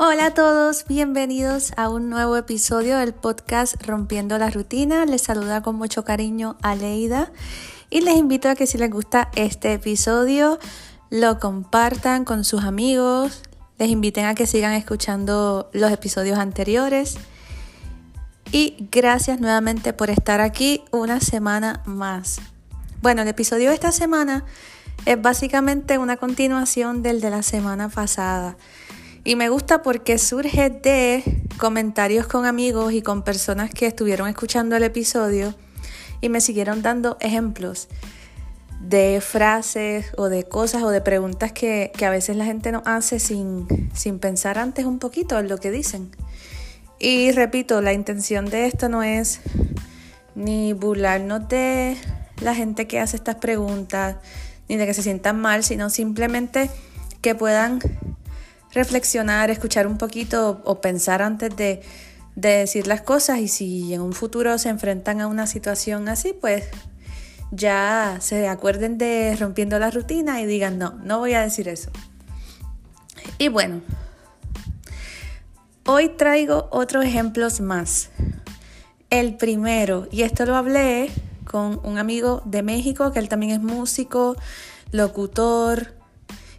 Hola a todos, bienvenidos a un nuevo episodio del podcast Rompiendo la Rutina. Les saluda con mucho cariño a Leida y les invito a que si les gusta este episodio lo compartan con sus amigos, les inviten a que sigan escuchando los episodios anteriores y gracias nuevamente por estar aquí una semana más. Bueno, el episodio de esta semana es básicamente una continuación del de la semana pasada. Y me gusta porque surge de comentarios con amigos y con personas que estuvieron escuchando el episodio y me siguieron dando ejemplos de frases o de cosas o de preguntas que, a veces la gente nos hace sin, sin pensar antes un poquito en lo que dicen. Y repito, la intención de esto no es ni burlarnos de la gente que hace estas preguntas, ni de que se sientan mal, sino simplemente que puedan reflexionar, escuchar un poquito o pensar antes de, decir las cosas y si en un futuro se enfrentan a una situación así, pues ya se acuerden de rompiendo la rutina y digan, no, no voy a decir eso. Y bueno, hoy traigo otros ejemplos más. El primero, y esto lo hablé con un amigo de México, que él también es músico, locutor,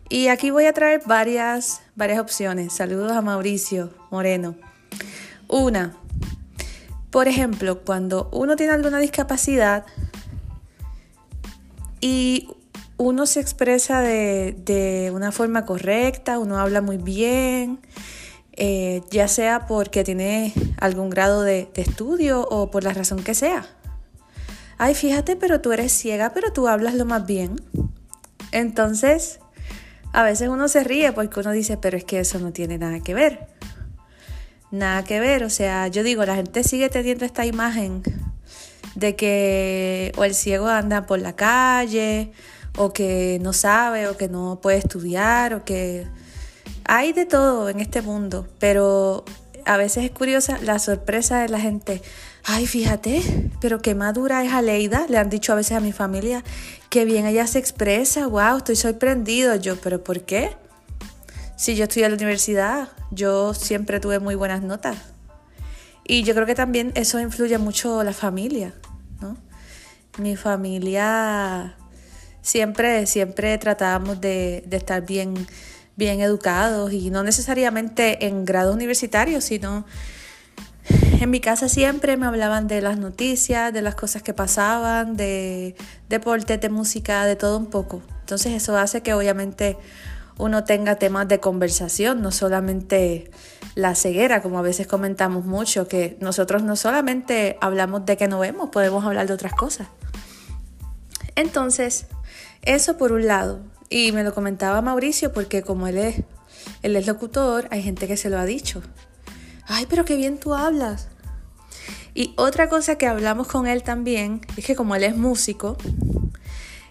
y aquí voy a traer varias, varias opciones. Saludos a Mauricio Moreno. Una, por ejemplo, cuando uno tiene alguna discapacidad y uno se expresa de, una forma correcta, uno habla muy bien, eh, ya sea porque tiene algún grado de, de estudio o por la razón que sea. Ay, fíjate, pero tú eres ciega, pero tú hablas lo más bien. Entonces, a veces uno se ríe porque uno dice, pero es que eso no tiene nada que ver. Nada que ver, o sea, yo digo, la gente sigue teniendo esta imagen de que o el ciego anda por la calle, o que no sabe, o que no puede estudiar, o que hay de todo en este mundo, pero a veces es curiosa la sorpresa de la gente. Ay, fíjate, pero qué madura es Aleida, le han dicho a veces a mi familia, qué bien ella se expresa, wow, estoy sorprendido. Yo, pero ¿por qué? Si yo estudié en la universidad, yo siempre tuve muy buenas notas. Y yo creo que también eso influye mucho la familia, ¿no? Mi familia siempre, siempre tratábamos de, de estar bien, bien educados y no necesariamente en grado universitario, sino en mi casa siempre me hablaban de las noticias, de las cosas que pasaban, de deporte, de música, de todo un poco. Entonces eso hace que obviamente uno tenga temas de conversación, no solamente la ceguera, como a veces comentamos mucho, que nosotros no solamente hablamos de que no vemos, podemos hablar de otras cosas. Entonces, eso por un lado. Y me lo comentaba Mauricio porque como él es, él es locutor, hay gente que se lo ha dicho ay, pero qué bien tú hablas. Y otra cosa que hablamos con él también es que como él es músico,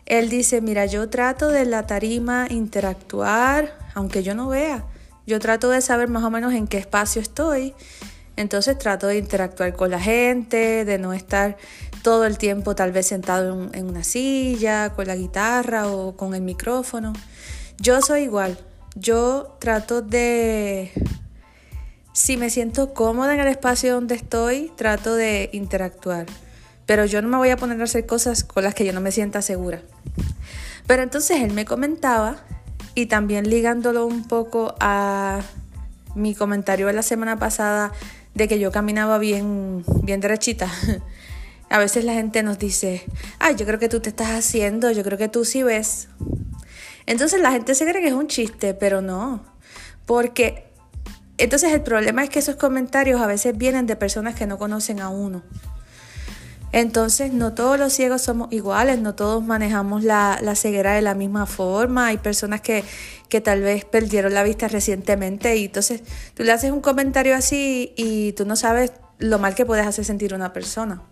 él dice, mira, yo trato de la tarima interactuar, aunque yo no vea. Yo trato de saber más o menos en qué espacio estoy. Entonces trato de interactuar con la gente, de no estar todo el tiempo tal vez sentado en, una silla, con la guitarra o con el micrófono. Yo soy igual. Yo trato de si me siento cómoda en el espacio donde estoy, trato de interactuar. Pero yo no me voy a poner a hacer cosas con las que yo no me sienta segura. Pero entonces él me comentaba, y también ligándolo un poco a mi comentario de la semana pasada de que yo caminaba bien, bien derechita. A veces la gente nos dice, ay, yo creo que tú te estás haciendo, yo creo que tú sí ves. Entonces la gente se cree que es un chiste, pero no. Porque entonces el problema es que esos comentarios a veces vienen de personas que no conocen a uno. Entonces no todos los ciegos somos iguales, no todos manejamos la, ceguera de la misma forma. Hay personas que, que, tal vez perdieron la vista recientemente y entonces tú le haces un comentario así y tú no sabes lo mal que puedes hacer sentir a una persona.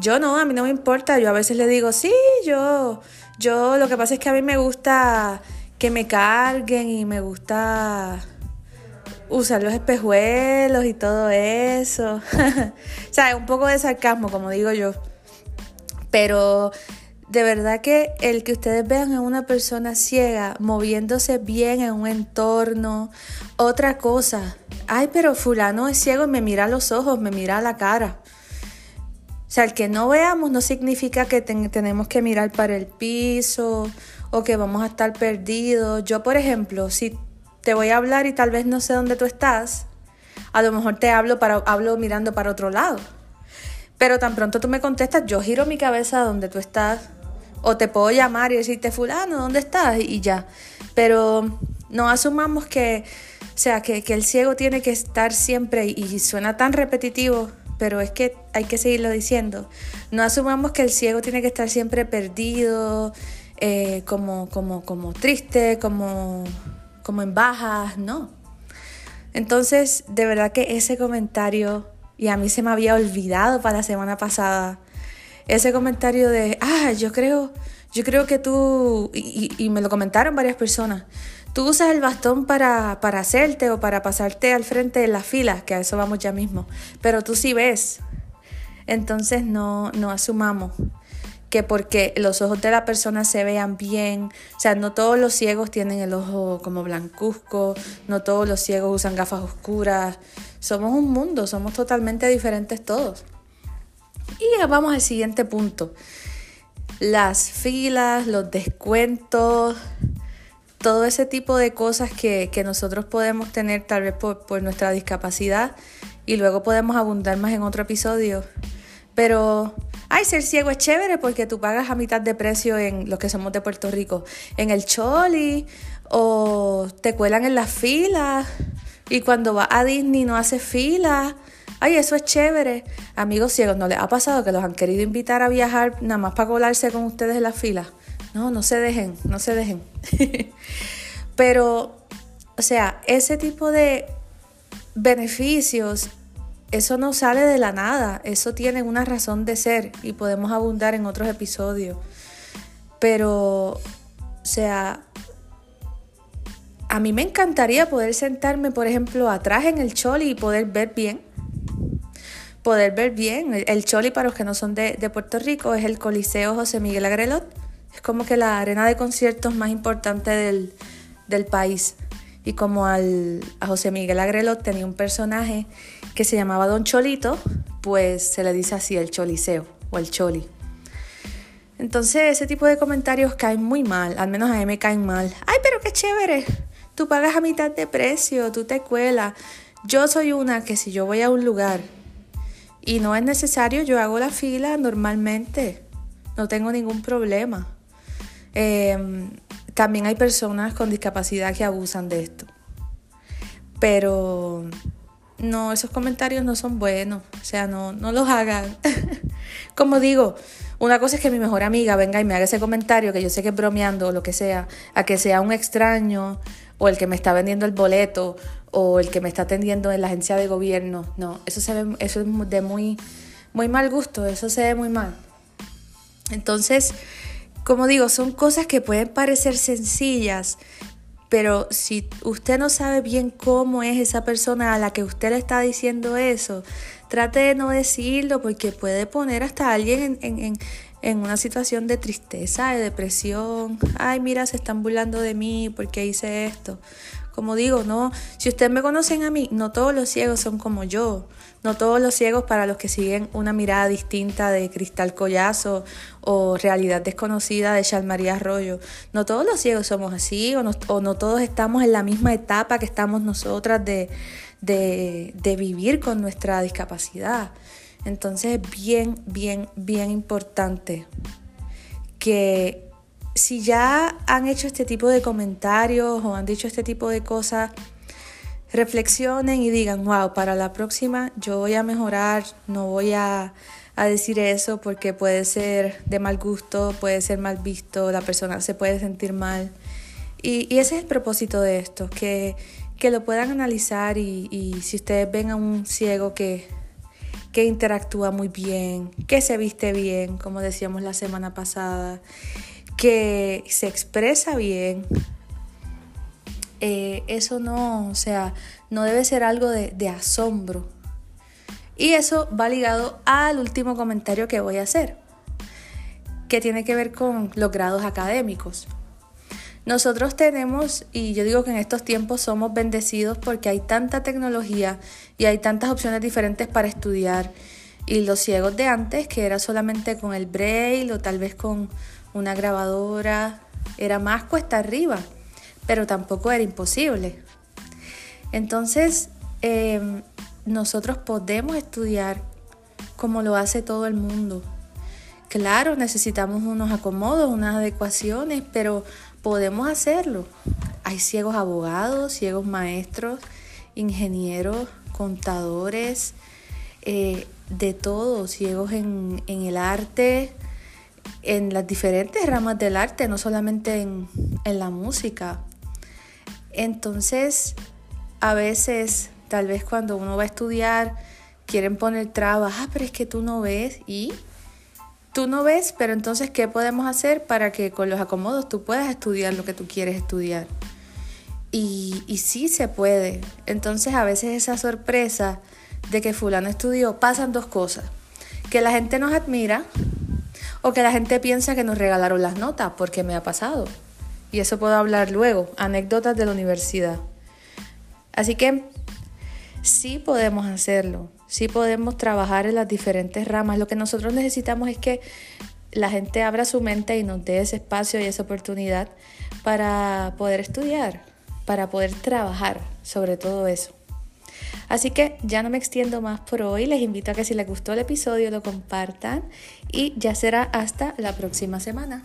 Yo no, a mí no me importa, yo a veces le digo, sí, yo, yo lo que pasa es que a mí me gusta que me carguen y me gusta usar los espejuelos y todo eso. o sea, un poco de sarcasmo, como digo yo. Pero de verdad que el que ustedes vean a una persona ciega moviéndose bien en un entorno, otra cosa. Ay, pero fulano es ciego y me mira a los ojos, me mira a la cara. O sea, el que no veamos no significa que tenemos que mirar para el piso o que vamos a estar perdidos. Yo, por ejemplo, si te voy a hablar y tal vez no sé dónde tú estás, a lo mejor te hablo, para, hablo mirando para otro lado. Pero tan pronto tú me contestas, yo giro mi cabeza donde tú estás. O te puedo llamar y decirte, fulano, ¿dónde estás? Y ya. Pero no asumamos que, o sea, que, el ciego tiene que estar siempre, y suena tan repetitivo, pero es que hay que seguirlo diciendo. No asumamos que el ciego tiene que estar siempre perdido, eh, como, como, como triste, como, como en bajas, no. Entonces, de verdad que ese comentario, y a mí se me había olvidado para la semana pasada, ese comentario de, ah, yo creo, yo creo que tú, y, me lo comentaron varias personas, tú usas el bastón para, para hacerte o para pasarte al frente de las filas, que a eso vamos ya mismo, pero tú sí ves. Entonces no, no asumamos que porque los ojos de la persona se vean bien, o sea, no todos los ciegos tienen el ojo como blancuzco, no todos los ciegos usan gafas oscuras, somos un mundo, somos totalmente diferentes todos. Y vamos al siguiente punto, las filas, los descuentos, todo ese tipo de cosas que, nosotros podemos tener tal vez por, por nuestra discapacidad y luego podemos abundar más en otro episodio, pero Ay, ser ciego es chévere porque tú pagas a mitad de precio en los que somos de Puerto Rico, en el Choli, o te cuelan en las filas, y cuando vas a Disney no haces fila. Ay, eso es chévere. Amigos ciegos, ¿no les ha pasado que los han querido invitar a viajar nada más para colarse con ustedes en las filas? No, no se dejen, no se dejen. Pero, o sea, ese tipo de beneficios eso no sale de la nada, eso tiene una razón de ser y podemos abundar en otros episodios. Pero, o sea, a mí me encantaría poder sentarme, por ejemplo, atrás en el choli y poder ver bien. Poder ver bien. El choli, para los que no son de, Puerto Rico, es el Coliseo José Miguel Agrelot. Es como que la arena de conciertos más importante del, del país. Y como al, a José Miguel Agrelot tenía un personaje que se llamaba Don Cholito, pues se le dice así el choliseo o el choli. Entonces ese tipo de comentarios caen muy mal, al menos a mí me caen mal. Ay, pero qué chévere, tú pagas a mitad de precio, tú te cuelas. Yo soy una que si yo voy a un lugar y no es necesario, yo hago la fila normalmente, no tengo ningún problema. Em, también hay personas con discapacidad que abusan de esto. Pero no, esos comentarios no son buenos, o sea, no, no los hagan. Como digo, una cosa es que mi mejor amiga venga y me haga ese comentario, que yo sé que es bromeando o lo que sea, a que sea un extraño o el que me está vendiendo el boleto o el que me está atendiendo en la agencia de gobierno. No, eso, se ve, eso es de muy, muy mal gusto, eso se ve muy mal. Entonces, como digo, son cosas que pueden parecer sencillas, pero si usted no sabe bien cómo es esa persona a la que usted le está diciendo eso, trate de no decirlo porque puede poner hasta a alguien en, en, una situación de tristeza, de depresión. Ay, mira, se están burlando de mí porque hice esto. Como digo, no, si ustedes me conocen a mí, no todos los ciegos son como yo. No todos los ciegos para los que siguen una mirada distinta de Cristal Collazo o Realidad Desconocida de María Arroyo. No todos los ciegos somos así o no, todos estamos en la misma etapa que estamos nosotras de vivir con nuestra discapacidad. Entonces es bien, bien, bien importante que si ya han hecho este tipo de comentarios o han dicho este tipo de cosas, reflexionen y digan, wow, para la próxima yo voy a mejorar, no voy a, decir eso porque puede ser de mal gusto, puede ser mal visto, la persona se puede sentir mal. Y, ese es el propósito de esto, que, lo puedan analizar y, y, si ustedes ven a un ciego que, que interactúa muy bien, que se viste bien, como decíamos la semana pasada, que se expresa bien, eh, eso no, o sea, no debe ser algo de, de asombro. Y eso va ligado al último comentario que voy a hacer. que tiene que ver con los grados académicos. Nosotros tenemos, y yo digo que en estos tiempos somos bendecidos porque hay tanta tecnología y hay tantas opciones diferentes para estudiar. Y los ciegos de antes, que era solamente con el braille o tal vez con una grabadora, era más cuesta arriba, pero tampoco era imposible. Entonces, em, nosotros podemos estudiar como lo hace todo el mundo. Claro, necesitamos unos acomodos, unas adecuaciones, pero podemos hacerlo. Hay ciegos abogados, ciegos maestros, ingenieros, contadores, eh, de todo, ciegos en, el arte, en las diferentes ramas del arte, no solamente en, en la música. Entonces, a veces, tal vez cuando uno va a estudiar, quieren poner trabas, ah, pero es que tú no ves y tú no ves, pero entonces, ¿qué podemos hacer para que con los acomodos tú puedas estudiar lo que tú quieres estudiar? Y, sí se puede. Entonces, a veces esa sorpresa de que fulano estudió, pasan dos cosas. Que la gente nos admira o que la gente piensa que nos regalaron las notas, porque me ha pasado. Y eso puedo hablar luego, anécdotas de la universidad. Así que sí podemos hacerlo, sí podemos trabajar en las diferentes ramas. Lo que nosotros necesitamos es que la gente abra su mente y nos dé ese espacio y esa oportunidad para poder estudiar, para poder trabajar sobre todo eso. Así que ya no me extiendo más por hoy, les invito a que si les gustó el episodio lo compartan y ya será hasta la próxima semana.